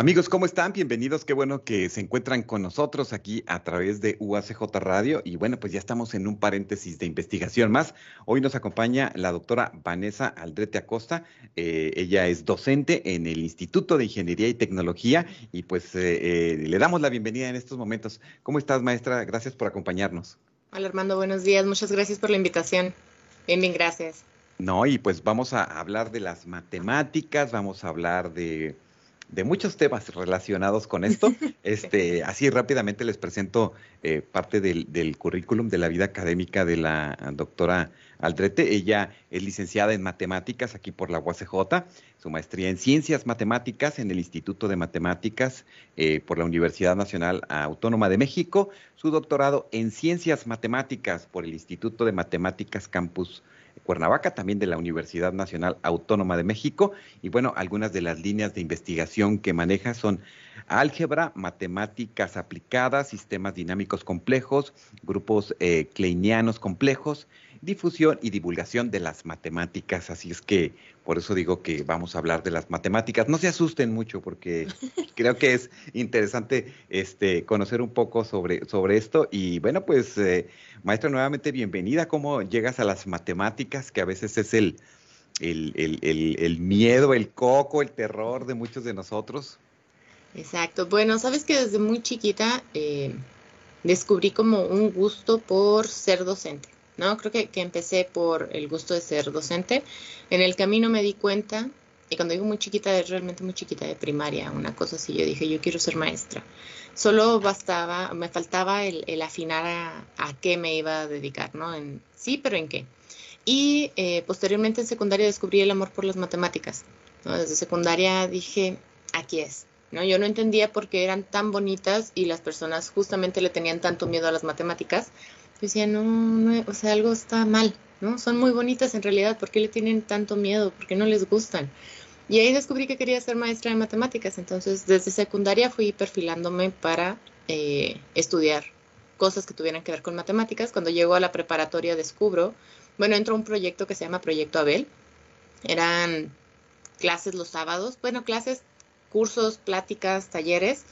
Amigos, ¿cómo están? Bienvenidos. Qué bueno que se encuentran con nosotros aquí a través de UACJ Radio. Y bueno, pues ya estamos en un paréntesis de investigación más. Hoy nos acompaña la doctora Vanessa Aldrete Acosta. Eh, ella es docente en el Instituto de Ingeniería y Tecnología y pues eh, eh, le damos la bienvenida en estos momentos. ¿Cómo estás, maestra? Gracias por acompañarnos. Hola, Armando. Buenos días. Muchas gracias por la invitación. Bien, bien, gracias. No, y pues vamos a hablar de las matemáticas, vamos a hablar de de muchos temas relacionados con esto. Este, así rápidamente les presento eh, parte del, currículum de la vida académica de la doctora Aldrete. Ella es licenciada en matemáticas aquí por la UACJ, su maestría en ciencias matemáticas en el Instituto de Matemáticas eh, por la Universidad Nacional Autónoma de México, su doctorado en ciencias matemáticas por el Instituto de Matemáticas Campus Cuernavaca, también de la Universidad Nacional Autónoma de México. Y bueno, algunas de las líneas de investigación que maneja son álgebra, matemáticas aplicadas, sistemas dinámicos complejos, grupos eh, kleinianos complejos, difusión y divulgación de las matemáticas. Así es que por eso digo que vamos a hablar de las matemáticas. No se asusten mucho porque creo que es interesante este, conocer un poco sobre, sobre esto. Y bueno, pues eh, maestra, nuevamente bienvenida. ¿Cómo llegas a las matemáticas? Que a veces es el, el, miedo, el coco, el terror de muchos de nosotros. Exacto. Bueno, sabes que desde muy chiquita eh, descubrí como un gusto por ser docente. ¿No? Creo que, empecé por el gusto de ser docente. En el camino me di cuenta, y cuando digo muy chiquita, es realmente muy chiquita de primaria, una cosa así, yo dije, yo quiero ser maestra. Solo bastaba, me faltaba el, afinar a, qué me iba a dedicar, ¿no? En, sí, pero en qué. Y eh, posteriormente en secundaria descubrí el amor por las matemáticas. Desde secundaria dije, aquí es. ¿no? Yo no entendía por qué eran tan bonitas y las personas justamente le tenían tanto miedo a las matemáticas no, no, o sea, algo está mal, ¿no? Son muy bonitas en realidad, ¿por qué le tienen tanto miedo? ¿Por qué no les gustan? Y ahí descubrí que quería ser maestra de matemáticas, entonces desde secundaria fui perfilándome para eh, estudiar cosas que tuvieran que ver con matemáticas. Cuando llego a la preparatoria descubro, bueno, entro a un proyecto que se llama Proyecto Abel. Eran clases los sábados, bueno, clases, cursos, pláticas, talleres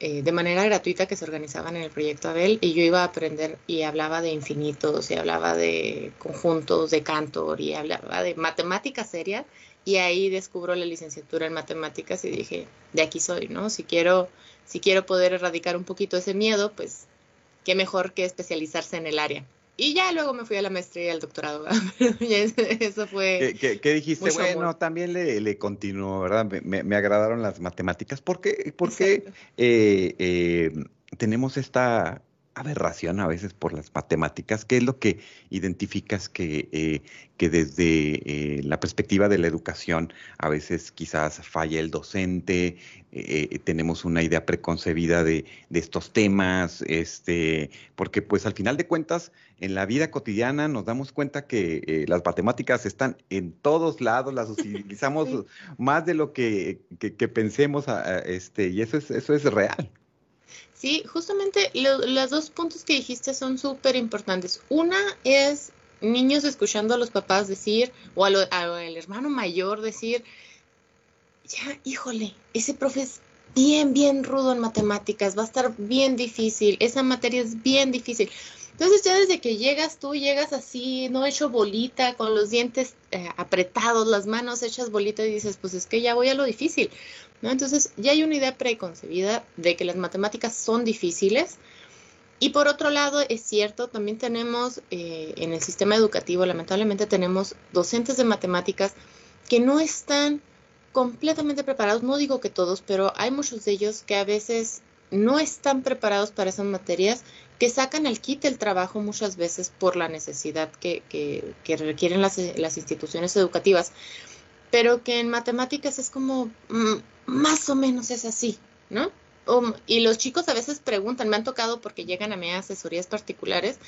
eh, de manera gratuita que se organizaban en el proyecto Abel y yo iba a aprender y hablaba de infinitos y hablaba de conjuntos de Cantor y hablaba de matemática seria y ahí descubro la licenciatura en matemáticas y dije, de aquí soy, ¿no? Si quiero, si quiero poder erradicar un poquito ese miedo, pues qué mejor que especializarse en el área. Y ya luego me fui a la maestría y al doctorado. Eso fue. ¿Qué, dijiste? Bueno, también le, le continuó, ¿verdad? Me, agradaron las matemáticas. ¿Por qué, porque, eh, eh, tenemos esta aberración a veces por las matemáticas? ¿Qué es lo que identificas que, eh, que desde eh, la perspectiva de la educación a veces quizás falla el docente? Eh, tenemos una idea preconcebida de, de, estos temas, este, porque pues al final de cuentas en la vida cotidiana nos damos cuenta que las matemáticas están en todos lados, las utilizamos más de lo que, que, pensemos, este, y eso es, eso es real. Sí, justamente los dos puntos que dijiste son súper importantes. Una es niños escuchando a los papás decir, o al hermano mayor decir, ya, híjole, ese profe es bien, bien rudo en matemáticas, va a estar bien difícil, esa materia es bien difícil. Entonces ya desde que llegas tú, llegas así, no hecho bolita, con los dientes eh, apretados, las manos hechas bolita y dices, pues es que ya voy a lo difícil. ¿No? Entonces ya hay una idea preconcebida de que las matemáticas son difíciles. Y por otro lado, es cierto, también tenemos eh, en el sistema educativo, lamentablemente tenemos docentes de matemáticas que no están completamente preparados, no digo que todos, pero hay muchos de ellos que a veces no están preparados para esas materias, que sacan al kit el trabajo muchas veces por la necesidad que, que, requieren las, las, instituciones educativas, pero que en matemáticas es como mm, más o menos es así, ¿no? y los chicos a veces preguntan, me han tocado porque llegan a mí asesorías particulares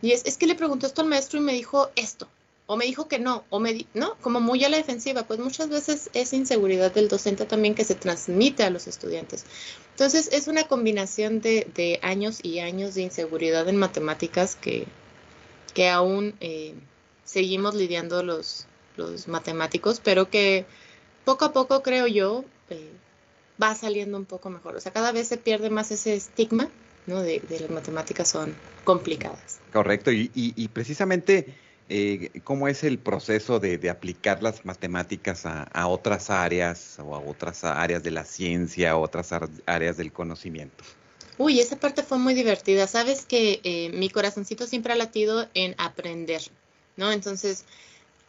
Y es, que le preguntó esto al maestro y me dijo esto, o me dijo que no, o me, no, como muy a la defensiva, pues muchas veces es inseguridad del docente también que se transmite a los estudiantes. Entonces es una combinación de, años y años de inseguridad en matemáticas que, que aún eh, seguimos lidiando los, los matemáticos, pero que poco a poco creo yo eh, va saliendo un poco mejor. O sea, cada vez se pierde más ese estigma ¿no? de, de las matemáticas son complicadas. Correcto, y, y precisamente eh, ¿cómo es el proceso de, aplicar las matemáticas a, otras áreas o a otras áreas de la ciencia, a otras áreas del conocimiento? Uy, esa parte fue muy divertida. Sabes que eh, mi corazoncito siempre ha latido en aprender, ¿no? Entonces,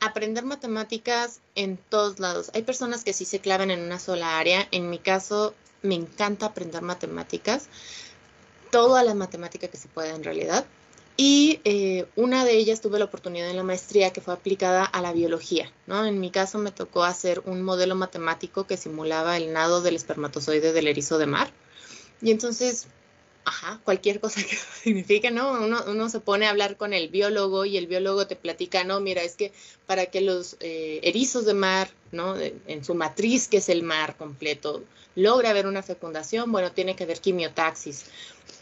aprender matemáticas en todos lados. Hay personas que sí se clavan en una sola área. En mi caso, me encanta aprender matemáticas, toda la matemática que se pueda en realidad. Y eh, una de ellas tuve la oportunidad en la maestría que fue aplicada a la biología, ¿no? En mi caso me tocó hacer un modelo matemático que simulaba el nado del espermatozoide del erizo de mar. Y entonces, ajá, cualquier cosa que signifique, ¿no? Uno, uno, se pone a hablar con el biólogo y el biólogo te platica, no, mira, es que para que los eh, erizos de mar, ¿no? En su matriz, que es el mar completo, logre haber una fecundación, bueno, tiene que haber quimiotaxis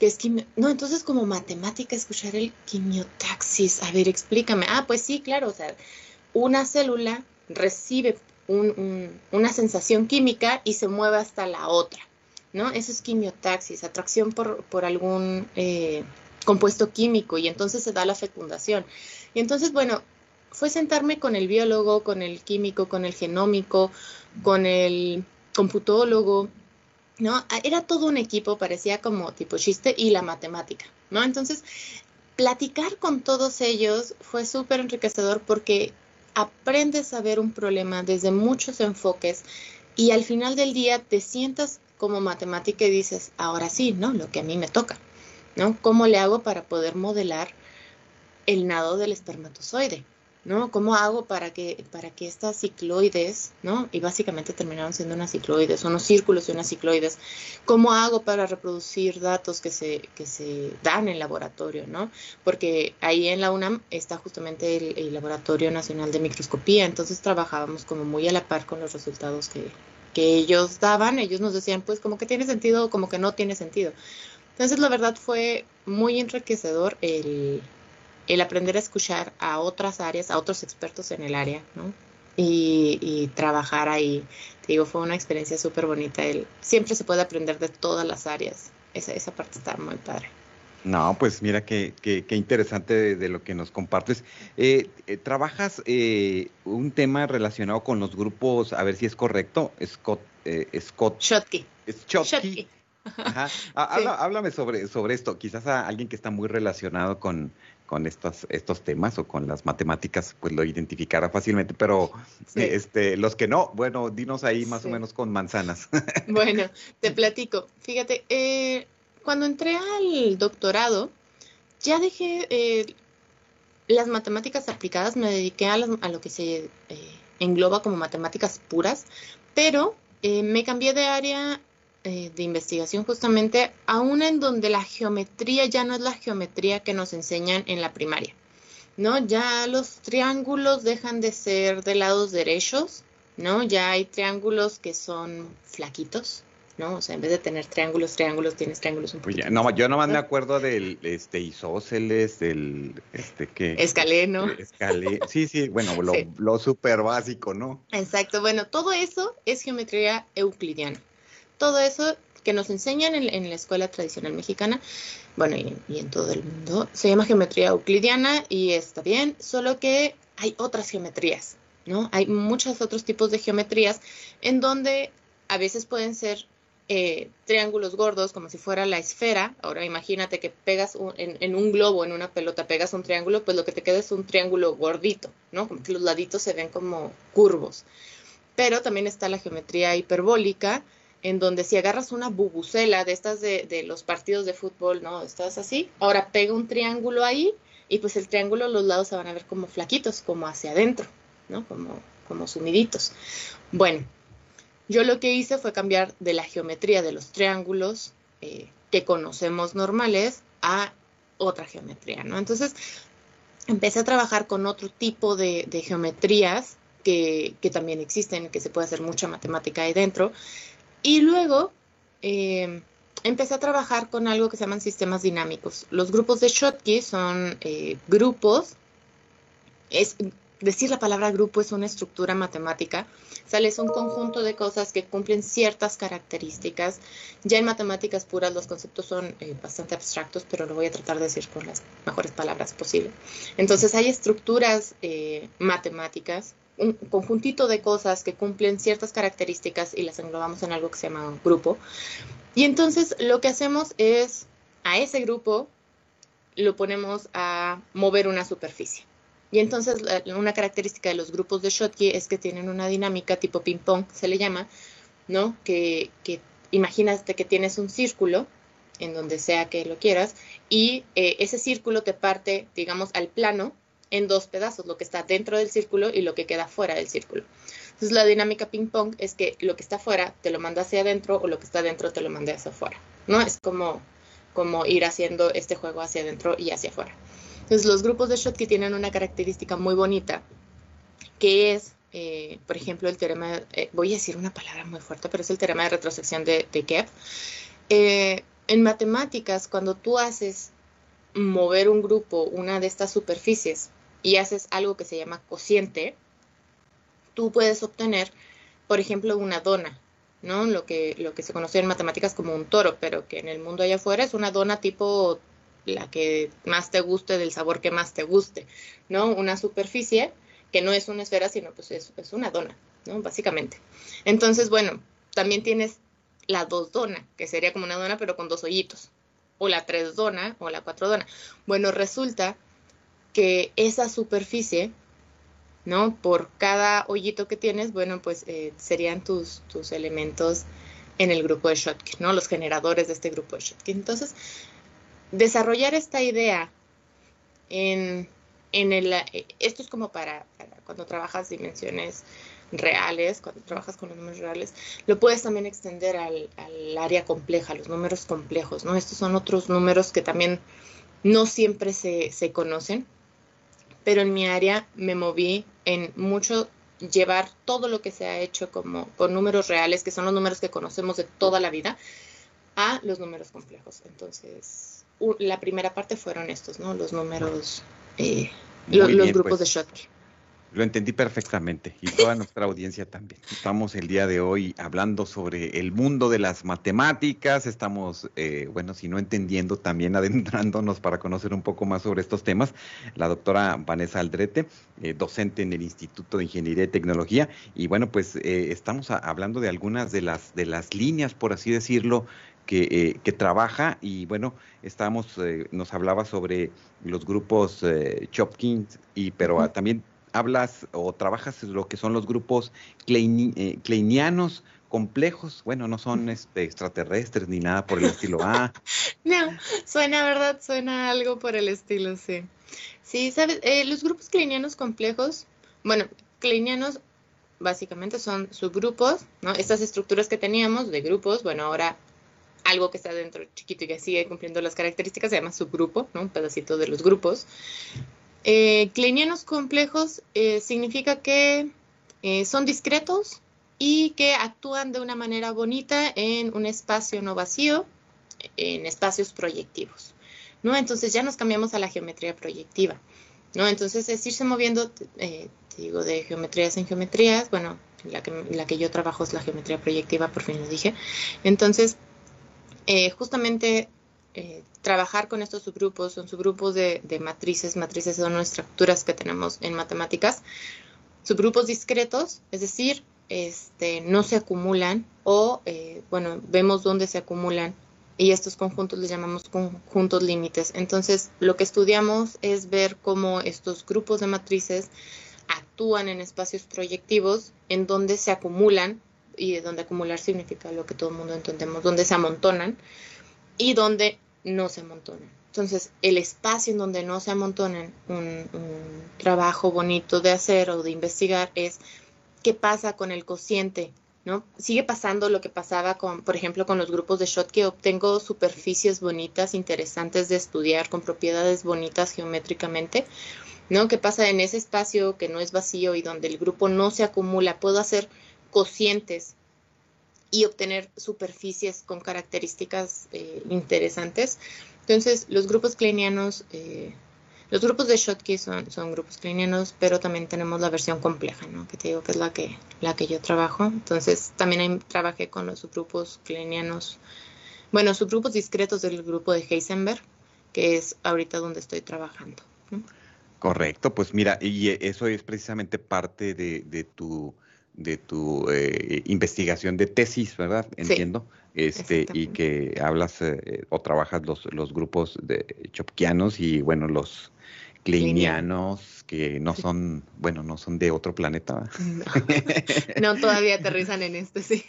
que es no, entonces como matemática escuchar el quimiotaxis, a ver, explícame. Ah, pues sí, claro, o sea, una célula recibe una sensación química y se mueve hasta la otra, ¿no? Eso es quimiotaxis, atracción por, por algún eh, compuesto químico y entonces se da la fecundación. Y entonces, bueno, fue sentarme con el biólogo, con el químico, con el genómico, con el computólogo, ¿no? Ah, era todo un equipo, parecía como tipo chiste y la matemática, ¿no? Entonces, platicar con todos ellos fue súper enriquecedor porque aprendes a ver un problema desde muchos enfoques y al final del día te sientas como matemática dices, ahora sí, ¿no? Lo que a mí me toca, ¿no? ¿Cómo le hago para poder modelar el nado del espermatozoide? ¿no? ¿Cómo hago para que, para que estas cicloides, ¿no? Y básicamente terminaron siendo unas cicloides, unos círculos y unas cicloides. ¿Cómo hago para reproducir datos que se, que se dan en laboratorio, ¿no? Porque ahí en la UNAM está justamente el, Laboratorio Nacional de Microscopía, entonces trabajábamos como muy a la par con los resultados que, que ellos daban. Ellos nos decían, pues, como que tiene sentido o como que no tiene sentido. Entonces, la verdad fue muy enriquecedor el, el aprender a escuchar a otras áreas, a otros expertos en el área, ¿no? Y, trabajar ahí. Te digo, fue una experiencia súper bonita. El, siempre se puede aprender de todas las áreas. Esa, esa parte está muy padre. No, pues mira qué, qué, interesante de, lo que nos compartes. Eh, eh, ¿Trabajas eh, un tema relacionado con los grupos, a ver si es correcto, Scott, Scott Shotki. Shotki. Ajá. Ah, háblame sobre, sobre esto. Quizás a alguien que está muy relacionado con, con estos, estos temas o con las matemáticas, pues lo identificará fácilmente, pero este, los que no, bueno, dinos ahí más o menos con manzanas. Bueno, te platico. Fíjate, eh, cuando entré al doctorado, ya dejé eh, las matemáticas aplicadas, me dediqué a, a lo que se eh, engloba como matemáticas puras, pero me cambié de área eh, de investigación justamente a una en donde la geometría ya no es la geometría que nos enseñan en la primaria, ¿no? Ya los triángulos dejan de ser de lados derechos, ¿no? Ya hay triángulos que son flaquitos, ¿no? O sea, en vez de tener triángulos, triángulos, tienes triángulos un pues no, yo nomás me acuerdo del este isósceles, del este que escaleno. Escalé, sí, sí, bueno, lo, lo súper básico, ¿no? Exacto, bueno, todo eso es geometría euclidiana todo eso que nos enseñan en, la escuela tradicional mexicana, bueno, y, en todo el mundo, se llama geometría euclidiana y está bien, solo que hay otras geometrías, ¿no? Hay muchos otros tipos de geometrías en donde a veces pueden ser eh, triángulos gordos, como si fuera la esfera. Ahora imagínate que pegas en, en, un globo, en una pelota, pegas un triángulo, pues lo que te queda es un triángulo gordito, ¿no? Como que los laditos se ven como curvos. Pero también está la geometría hiperbólica, en donde si agarras una bubucela de estas de, los partidos de fútbol, ¿no? Estás así, ahora pega un triángulo ahí y pues el triángulo los lados se van a ver como flaquitos, como hacia adentro, ¿no? Como, como sumiditos. Bueno, yo lo que hice fue cambiar de la geometría de los triángulos eh, que conocemos normales a otra geometría, ¿no? Entonces, empecé a trabajar con otro tipo de, geometrías que, también existen, que se puede hacer mucha matemática ahí dentro. Y luego eh, empecé a trabajar con algo que se llaman sistemas dinámicos. Los grupos de Schottky son eh, grupos, es, decir la palabra grupo es una estructura matemática, sale es un conjunto de cosas que cumplen ciertas características. Ya en matemáticas puras los conceptos son eh, bastante abstractos, pero lo voy a tratar de decir con las mejores palabras posible. Entonces hay estructuras eh, matemáticas, un conjuntito de cosas que cumplen ciertas características y las englobamos en algo que se llama grupo. Y entonces lo que hacemos es a ese grupo lo ponemos a mover una superficie. Y entonces una característica de los grupos de Schottky es que tienen una dinámica tipo ping-pong, se le llama, ¿no? Que, imagínate que tienes un círculo en donde sea que lo quieras y eh, ese círculo te parte, digamos, al plano en dos pedazos, lo que está dentro del círculo y lo que queda fuera del círculo. Entonces la dinámica ping-pong es que lo que está fuera te lo manda hacia adentro o lo que está adentro te lo manda hacia afuera, ¿no? Es como, como ir haciendo este juego hacia adentro y hacia afuera. Entonces, los grupos de Schottky tienen una característica muy bonita, que es, eh, por ejemplo, el teorema, eh, voy a decir una palabra muy fuerte, pero es el teorema de retrosección de, de. Eh, en matemáticas, cuando tú haces mover un grupo, una de estas superficies, y haces algo que se llama cociente, tú puedes obtener, por ejemplo, una dona, ¿no? Lo que, lo que se conoce en matemáticas como un toro, pero que en el mundo allá afuera es una dona tipo la que más te guste, del sabor que más te guste, ¿no? Una superficie que no es una esfera, sino pues es, una dona, ¿no? Básicamente. Entonces, bueno, también tienes la dos dona, que sería como una dona pero con dos hoyitos, o la tres dona o la cuatro dona. Bueno, resulta que esa superficie, ¿no? Por cada hoyito que tienes, bueno, pues eh, serían tus, tus elementos en el grupo de Schottky, ¿no? Los generadores de este grupo de Schottky. Entonces, desarrollar esta idea en, en el, esto es como para, cuando trabajas dimensiones reales, cuando trabajas con los números reales, lo puedes también extender al, al, área compleja, los números complejos, ¿no? Estos son otros números que también no siempre se, se conocen, pero en mi área me moví en mucho llevar todo lo que se ha hecho como con números reales, que son los números que conocemos de toda la vida, a los números complejos. Entonces, la primera parte fueron estos, ¿no? Los números, eh, los grupos de pues, Schottky. Lo entendí perfectamente y toda nuestra audiencia también. Estamos el día de hoy hablando sobre el mundo de las matemáticas, estamos, eh, bueno, si no entendiendo, también adentrándonos para conocer un poco más sobre estos temas. La doctora Vanessa Aldrete, eh, docente en el Instituto de Ingeniería y Tecnología, y bueno, pues estamos hablando de algunas de las, de las líneas, por así decirlo, eh, que, trabaja y bueno, estamos, eh, nos hablaba sobre los grupos eh, Chopkins, y, pero también hablas o trabajas lo que son los grupos kleinianos complejos, bueno, no son este, extraterrestres ni nada por el estilo. Ah. no, suena, ¿verdad? Suena algo por el estilo, sí. Sí, ¿sabes? los grupos kleinianos complejos, bueno, kleinianos básicamente son subgrupos, ¿no? Estas estructuras que teníamos de grupos, bueno, ahora algo que está dentro chiquito y que sigue cumpliendo las características, se llama subgrupo, ¿no? un pedacito de los grupos. Eh, kleinianos complejos eh, significa que eh, son discretos y que actúan de una manera bonita en un espacio no vacío, en espacios proyectivos. ¿no? Entonces ya nos cambiamos a la geometría proyectiva. ¿no? Entonces es irse moviendo, eh, digo, de geometrías en geometrías. Bueno, la que, la que yo trabajo es la geometría proyectiva, por fin lo dije. Entonces, eh, justamente eh, trabajar con estos subgrupos, son subgrupos de, matrices, matrices son estructuras que tenemos en matemáticas, subgrupos discretos, es decir, este, no se acumulan o, eh, bueno, vemos dónde se acumulan y estos conjuntos les llamamos conjuntos límites. Entonces, lo que estudiamos es ver cómo estos grupos de matrices actúan en espacios proyectivos en donde se acumulan y donde acumular significa lo que todo el mundo entendemos, donde se amontonan y donde no se amontonan. Entonces, el espacio en donde no se amontonan, un, trabajo bonito de hacer o de investigar es qué pasa con el cociente ¿no? Sigue pasando lo que pasaba con, por ejemplo, con los grupos de shot que obtengo superficies bonitas, interesantes de estudiar, con propiedades bonitas geométricamente, ¿no? ¿Qué pasa en ese espacio que no es vacío y donde el grupo no se acumula? Puedo hacer cocientes y obtener superficies con características eh, interesantes. Entonces, los grupos kleinianos, eh, los grupos de Schottky son, son grupos kleinianos, pero también tenemos la versión compleja, ¿no? Que te digo que es la que, la que yo trabajo. Entonces, también trabajé con los subgrupos kleinianos, bueno, subgrupos discretos del grupo de Heisenberg, que es ahorita donde estoy trabajando. Correcto, pues mira, y eso es precisamente parte de, de tu de tu eh, investigación de tesis, ¿verdad? Entiendo. este, y que hablas eh, o trabajas los, los grupos de chopkianos y bueno, los kleinianos que no son, bueno, no son de otro planeta. No, todavía aterrizan en este, sí.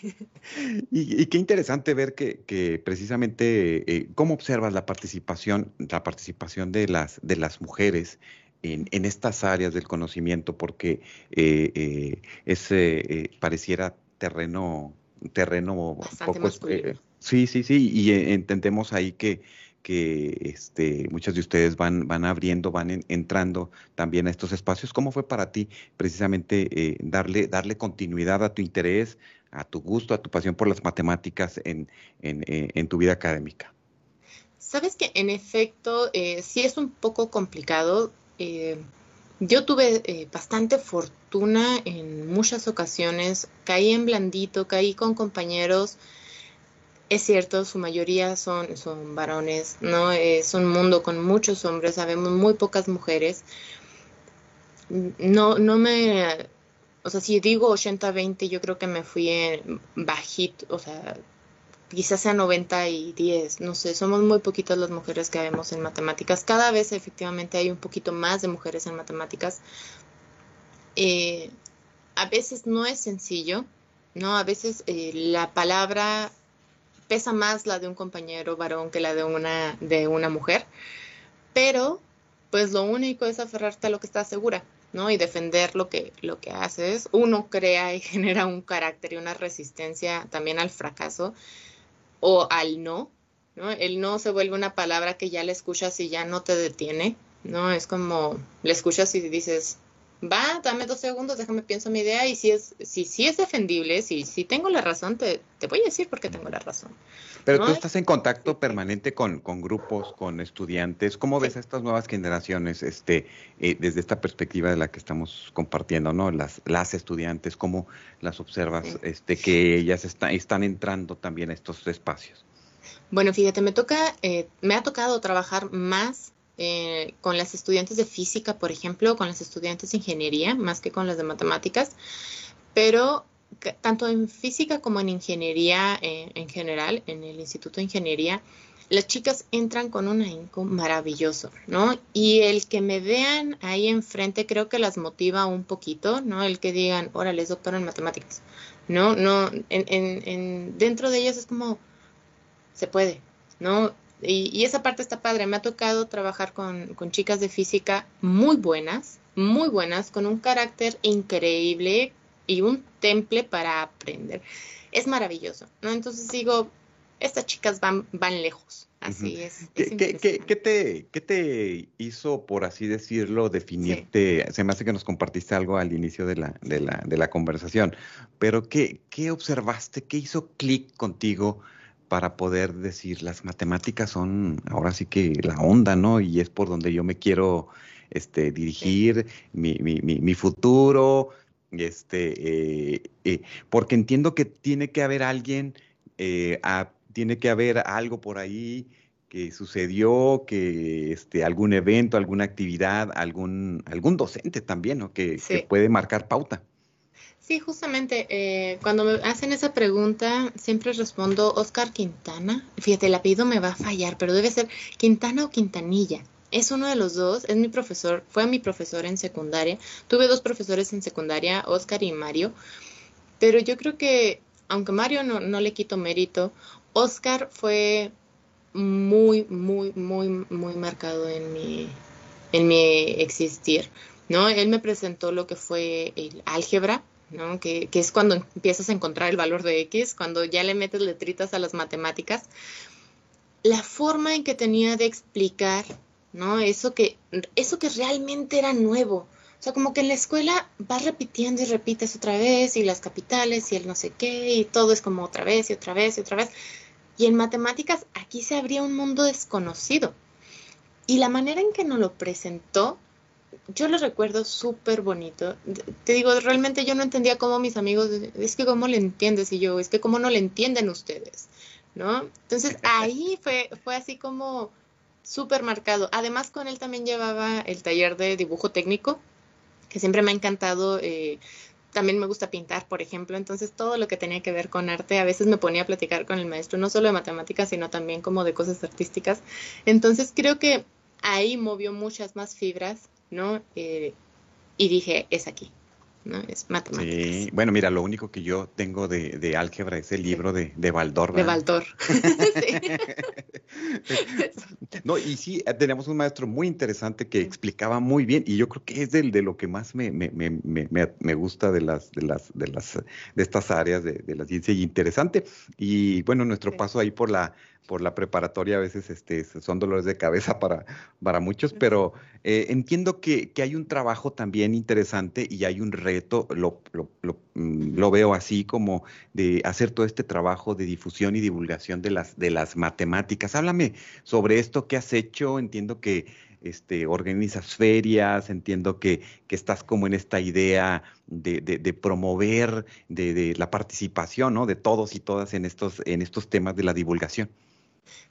Y, qué interesante ver que, que precisamente eh, cómo observas la participación, la participación de las, de las mujeres en, estas áreas del conocimiento, porque eh, eh, ese eh, pareciera terreno, terreno poco, sí, sí, sí, y entendemos ahí que, que este, muchas de ustedes van, van abriendo, van entrando también a estos espacios. ¿Cómo fue para ti precisamente darle, darle continuidad a tu interés, a tu gusto, a tu pasión por las matemáticas en, en, en tu vida académica? Sabes que en efecto sí es un poco complicado eh, yo tuve eh, bastante fortuna en muchas ocasiones, caí en blandito, caí con compañeros, es cierto, su mayoría son, son varones, ¿no? Es un mundo con muchos hombres, sabemos muy pocas mujeres. No, no me, o sea, si digo 80-20, yo creo que me fui en bajito, o sea, quizás sea 90 y 10, no sé, somos muy poquitas las mujeres que vemos en matemáticas. Cada vez efectivamente hay un poquito más de mujeres en matemáticas. Eh, a veces no es sencillo, ¿no? A veces eh, la palabra pesa más la de un compañero varón que la de una, de una mujer, pero pues lo único es aferrarte a lo que estás segura, ¿no? Y defender lo que, lo que haces. Uno crea y genera un carácter y una resistencia también al fracaso o al no, ¿no? El no se vuelve una palabra que ya le escuchas y ya no te detiene, ¿no? Es como le escuchas y dices, va, dame dos segundos, déjame pienso mi idea y si es, si, si es defendible, si, si tengo la razón, te, te voy a decir por qué tengo la razón. Pero tú estás en contacto permanente con, con, grupos, con estudiantes. ¿Cómo ves a estas nuevas generaciones este, eh, desde esta perspectiva de la que estamos compartiendo, ¿no? Las, las estudiantes, ¿cómo las observas este, que ellas están entrando también a estos espacios? Bueno, fíjate, me toca, eh, me ha tocado trabajar más eh, con las estudiantes de física, por ejemplo, con las estudiantes de ingeniería, más que con las de matemáticas, pero tanto en física como en ingeniería eh, en general, en el Instituto de Ingeniería, las chicas entran con un ahínco maravilloso, ¿no? Y el que me vean ahí enfrente creo que las motiva un poquito, ¿no? El que digan, órale, es doctor en matemáticas, ¿no? No, en, en, dentro de ellas es como, se puede, ¿no? Y, y, esa parte está padre. Me ha tocado trabajar con, con chicas de física muy buenas, muy buenas, con un carácter increíble, y un temple para aprender. Es maravilloso, ¿no? Entonces digo, estas chicas van, van lejos. Así es. ¿Qué, ¿qué, te, ¿Qué te hizo, por así decirlo, definirte? Se me hace que nos compartiste algo al inicio de la, de la, de la conversación, pero ¿qué, qué observaste? ¿Qué hizo clic contigo para poder decir las matemáticas son ahora sí que la onda, ¿no? Y es por donde yo me quiero este, dirigir mi, mi, mi, mi futuro, este, eh, eh, porque entiendo que tiene que haber alguien, eh, tiene que haber algo por ahí que sucedió, que este, algún evento, alguna actividad, algún, algún docente también, ¿no? Que, puede marcar pauta. Sí, justamente, cuando me hacen esa pregunta, siempre respondo Oscar Quintana. Fíjate, el apellido me va a fallar, pero debe ser Quintana o Quintanilla es uno de los dos, es mi profesor, fue mi profesor en secundaria. Tuve dos profesores en secundaria, Oscar y Mario, pero yo creo que, aunque Mario no, no le quito mérito, Oscar fue muy, muy, muy, muy marcado en mi, en mi existir, ¿no? Él me presentó lo que fue el álgebra, que, es cuando empiezas a encontrar el valor de X, cuando ya le metes letritas a las matemáticas, la forma en que tenía de explicar, ¿no? Eso que, eso que realmente era nuevo. O sea, como que en la escuela vas repitiendo y repites otra vez, y las capitales, y el no sé qué, y todo es como otra vez y otra vez y otra vez. Y en matemáticas aquí se abría un mundo desconocido. Y la manera en que nos lo presentó, yo lo recuerdo súper bonito. Te digo, realmente yo no entendía cómo mis amigos, es que cómo le entiendes y yo, es que cómo no le entienden ustedes, ¿no? Entonces ahí fue, fue así como súper marcado. Además con él también llevaba el taller de dibujo técnico, que siempre me ha encantado. Eh, también me gusta pintar, por ejemplo, entonces todo lo que tenía que ver con arte, a veces me ponía a platicar con el maestro, no solo de matemáticas, sino también como de cosas artísticas. Entonces creo que ahí movió muchas más fibras, ¿no? Eh, y dije, es aquí. ¿no? Es matemáticas. Sí, bueno, mira, lo único que yo tengo de, de álgebra es el libro de, de Baldor. De Baldor. no, y sí, tenemos un maestro muy interesante que explicaba muy bien, y yo creo que es del, de lo que más me, me, me, me, gusta de las, de las, de las, de estas áreas de, de la ciencia y interesante. Y bueno, nuestro paso ahí por la por la preparatoria a veces este, son dolores de cabeza para, para muchos, pero eh, entiendo que, que, hay un trabajo también interesante y hay un reto, lo, lo, mm, lo, veo así como de hacer todo este trabajo de difusión y divulgación de las, de las matemáticas. Háblame sobre esto, ¿qué has hecho? Entiendo que este, organizas ferias, entiendo que, que, estás como en esta idea de, de, de promover de, de, la participación ¿no? de todos y todas en estos, en estos temas de la divulgación.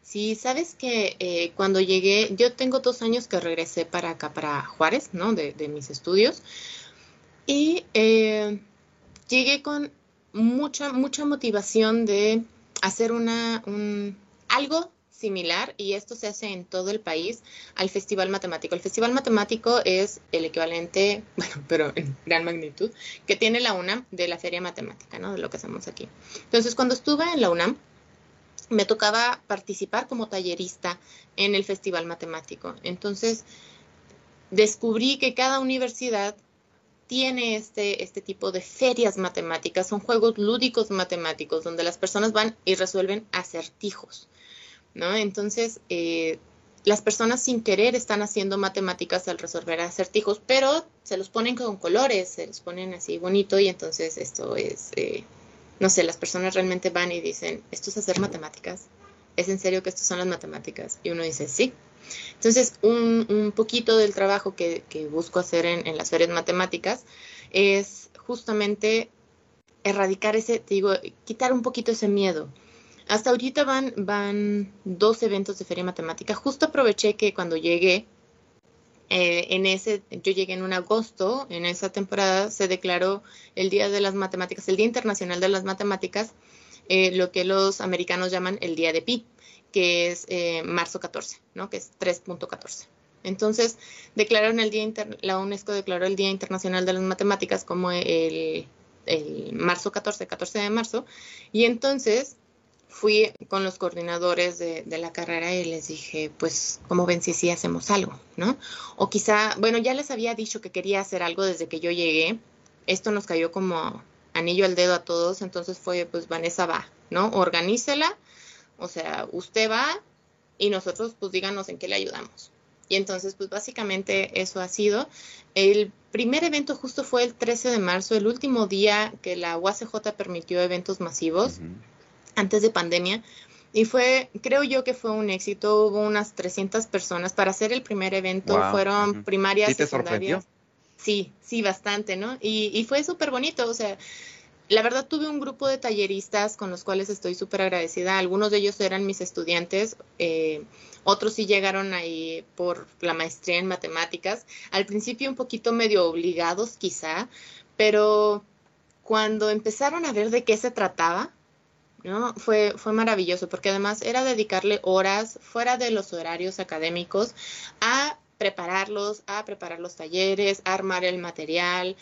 Sí, sabes que eh, cuando llegué, yo tengo dos años que regresé para acá, para Juárez, ¿no? De, mis estudios. Y eh, llegué con mucha, mucha motivación de hacer una, un, algo similar, y esto se hace en todo el país, al Festival Matemático. El Festival Matemático es el equivalente, bueno, pero en gran magnitud, que tiene la UNAM de la Feria Matemática, ¿no? De lo que hacemos aquí. Entonces, cuando estuve en la UNAM, me tocaba participar como tallerista en el Festival Matemático. Entonces, descubrí que cada universidad tiene este, este tipo de ferias matemáticas, son juegos lúdicos matemáticos donde las personas van y resuelven acertijos, ¿no? Entonces, eh, las personas sin querer están haciendo matemáticas al resolver acertijos, pero se los ponen con colores, se los ponen así bonito y entonces esto es... Eh, no sé, las personas realmente van y dicen, ¿esto es hacer matemáticas? ¿Es en serio que esto son las matemáticas? Y uno dice, sí. Entonces, un, un poquito del trabajo que, que busco hacer en, en, las ferias matemáticas es justamente erradicar ese, te digo, quitar un poquito ese miedo. Hasta ahorita van, van dos eventos de feria matemática. Justo aproveché que cuando llegué eh, en ese, yo llegué en un agosto, en esa temporada se declaró el Día de las Matemáticas, el Día Internacional de las Matemáticas, eh, lo que los americanos llaman el Día de Pi, que es eh, marzo 14, ¿no? Que es 3.14. Entonces, declararon el Día Inter la UNESCO declaró el Día Internacional de las Matemáticas como el, el marzo 14, 14 de marzo, y entonces fui con los coordinadores de, de, la carrera y les dije, pues, ¿cómo ven si sí hacemos algo? ¿No? O quizá, bueno, ya les había dicho que quería hacer algo desde que yo llegué. Esto nos cayó como anillo al dedo a todos, entonces fue, pues, Vanessa va, ¿no? Organícela, o sea, usted va y nosotros, pues, díganos en qué le ayudamos. Y entonces, pues, básicamente eso ha sido. El primer evento justo fue el 13 de marzo, el último día que la UACJ permitió eventos masivos. Antes de pandemia. Y fue, creo yo que fue un éxito. Hubo unas 300 personas. Para hacer el primer evento wow. fueron uh -huh. primarias, ¿Sí te secundarias. Sí, sí, bastante, ¿no? Y, y fue súper bonito. O sea, la verdad tuve un grupo de talleristas con los cuales estoy súper agradecida. Algunos de ellos eran mis estudiantes. Eh, otros sí llegaron ahí por la maestría en matemáticas. Al principio un poquito medio obligados quizá, pero cuando empezaron a ver de qué se trataba, ¿no? Fue, fue maravilloso porque además era dedicarle horas fuera de los horarios académicos a prepararlos, a preparar los talleres, a armar el material.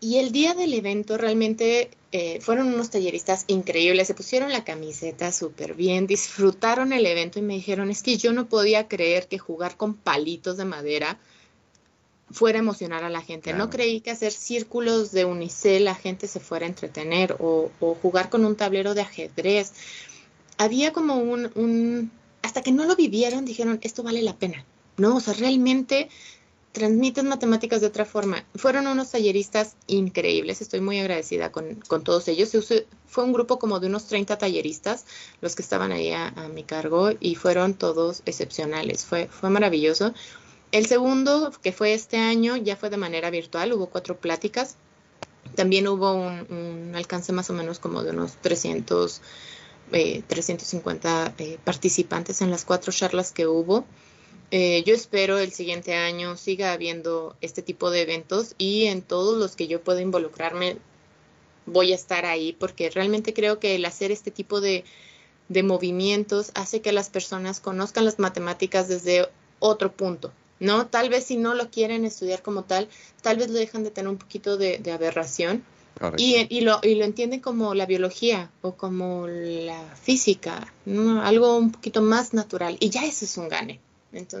Y el día del evento realmente eh, fueron unos talleristas increíbles, se pusieron la camiseta súper bien, disfrutaron el evento y me dijeron, es que yo no podía creer que jugar con palitos de madera fuera a emocionar a la gente. No creí que hacer círculos de unicel la gente se fuera a entretener o, jugar con un tablero de ajedrez. Había como un, un, hasta que no lo vivieron, dijeron, esto vale la pena. No, o sea, realmente transmiten matemáticas de otra forma. Fueron unos talleristas increíbles, estoy muy agradecida con, todos ellos. Fue un grupo como de unos 30 talleristas los que estaban ahí a, mi cargo y fueron todos excepcionales, fue, fue maravilloso. El segundo, que fue este año, ya fue de manera virtual, hubo cuatro pláticas. También hubo un, alcance más o menos como de unos 300, 350 eh, eh, participantes en las cuatro charlas que hubo. Eh, yo espero el siguiente año siga habiendo este tipo de eventos y en todos los que yo pueda involucrarme voy a estar ahí porque realmente creo que el hacer este tipo de, de movimientos hace que las personas conozcan las matemáticas desde otro punto, ¿no? Tal vez si no lo quieren estudiar como tal, tal vez lo dejan de tener un poquito de, aberración y, y, lo, y lo entienden como la biología o como la física, algo un poquito más natural y ya eso es un gane.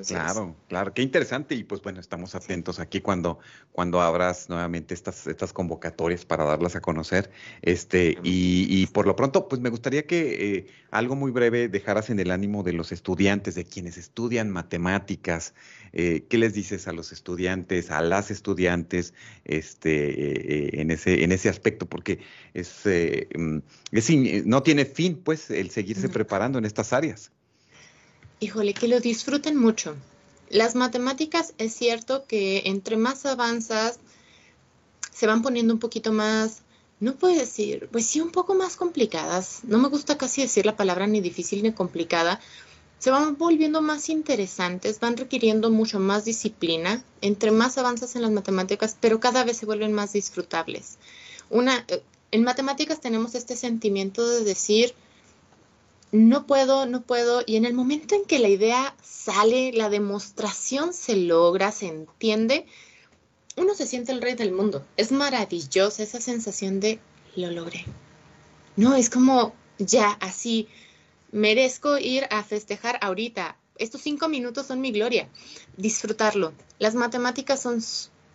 Claro, claro, qué interesante. Y pues bueno, estamos atentos aquí cuando, cuando abras nuevamente estas, estas convocatorias para darlas a conocer. Este, y, por lo pronto, pues me gustaría que eh, algo muy breve dejaras en el ánimo de los estudiantes, de quienes estudian matemáticas. Eh, ¿Qué les dices a los estudiantes, a las estudiantes, este, eh, en ese, en ese aspecto? Porque es, mm, es no tiene fin, pues, el seguirse preparando en estas áreas. Híjole, que lo disfruten mucho. Las matemáticas es cierto que entre más avanzas, se van poniendo un poquito más, no puedo decir, pues sí, un poco más complicadas. No me gusta casi decir la palabra ni difícil ni complicada. Se van volviendo más interesantes, van requiriendo mucho más disciplina. Entre más avanzas en las matemáticas, pero cada vez se vuelven más disfrutables. Una, eh, en matemáticas tenemos este sentimiento de decir, no puedo, no puedo. Y en el momento en que la idea sale, la demostración se logra, se entiende, uno se siente el rey del mundo. Es maravillosa esa sensación de lo logré. No, es como ya, así, merezco ir a festejar ahorita. Estos cinco minutos son mi gloria. Disfrutarlo. Las matemáticas son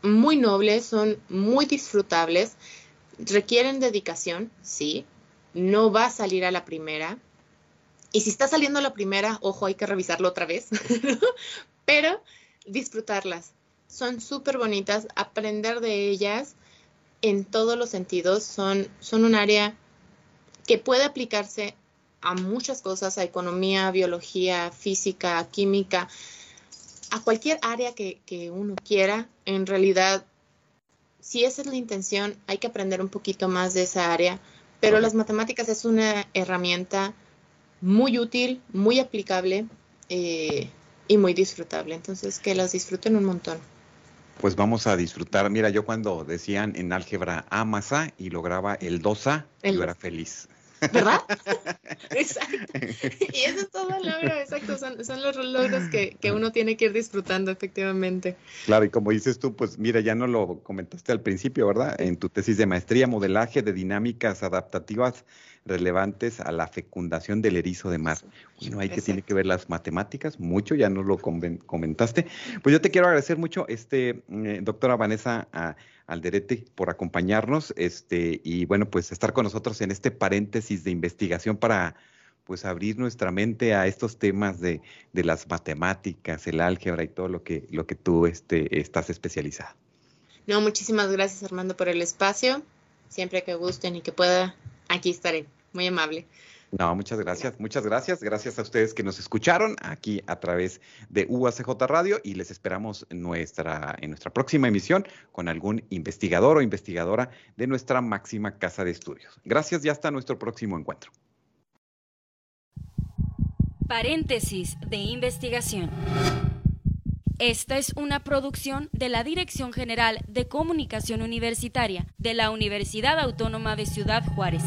muy nobles, son muy disfrutables, requieren dedicación, sí. No va a salir a la primera, y si está saliendo la primera, ojo, hay que revisarlo otra vez, pero disfrutarlas. Son súper bonitas, aprender de ellas en todos los sentidos. Son, son un área que puede aplicarse a muchas cosas, a economía, biología, física, química, a cualquier área que, que uno quiera. En realidad, si esa es la intención, hay que aprender un poquito más de esa área, pero las matemáticas es una herramienta muy útil, muy aplicable eh, y muy disfrutable. Entonces, que las disfruten un montón. Pues vamos a disfrutar. Mira, yo cuando decían en álgebra Amasa y lograba el 2A, yo era feliz. ¿Verdad? exacto. Y eso es todo el logro, exacto. Son, los logros que, que, uno tiene que ir disfrutando, efectivamente. Claro, y como dices tú, pues mira, ya no lo comentaste al principio, ¿verdad? En tu tesis de maestría, modelaje de dinámicas adaptativas relevantes a la fecundación del erizo de mar. Bueno, hay que tiene que ver las matemáticas, mucho, ya nos lo comentaste. Pues yo te quiero agradecer mucho, este, eh, doctora Vanessa Alderete, por acompañarnos, este, y bueno, pues estar con nosotros en este paréntesis de investigación para pues abrir nuestra mente a estos temas de, de las matemáticas, el álgebra y todo lo que, lo que tú este, estás especializada. No, muchísimas gracias Armando por el espacio. Siempre que gusten y que pueda, aquí estaré. Muy amable. No, muchas gracias, muchas gracias. Gracias a ustedes que nos escucharon aquí a través de UACJ Radio y les esperamos en nuestra, en nuestra próxima emisión con algún investigador o investigadora de nuestra máxima casa de estudios. Gracias y hasta nuestro próximo encuentro. Paréntesis de investigación. Esta es una producción de la Dirección General de Comunicación Universitaria de la Universidad Autónoma de Ciudad Juárez.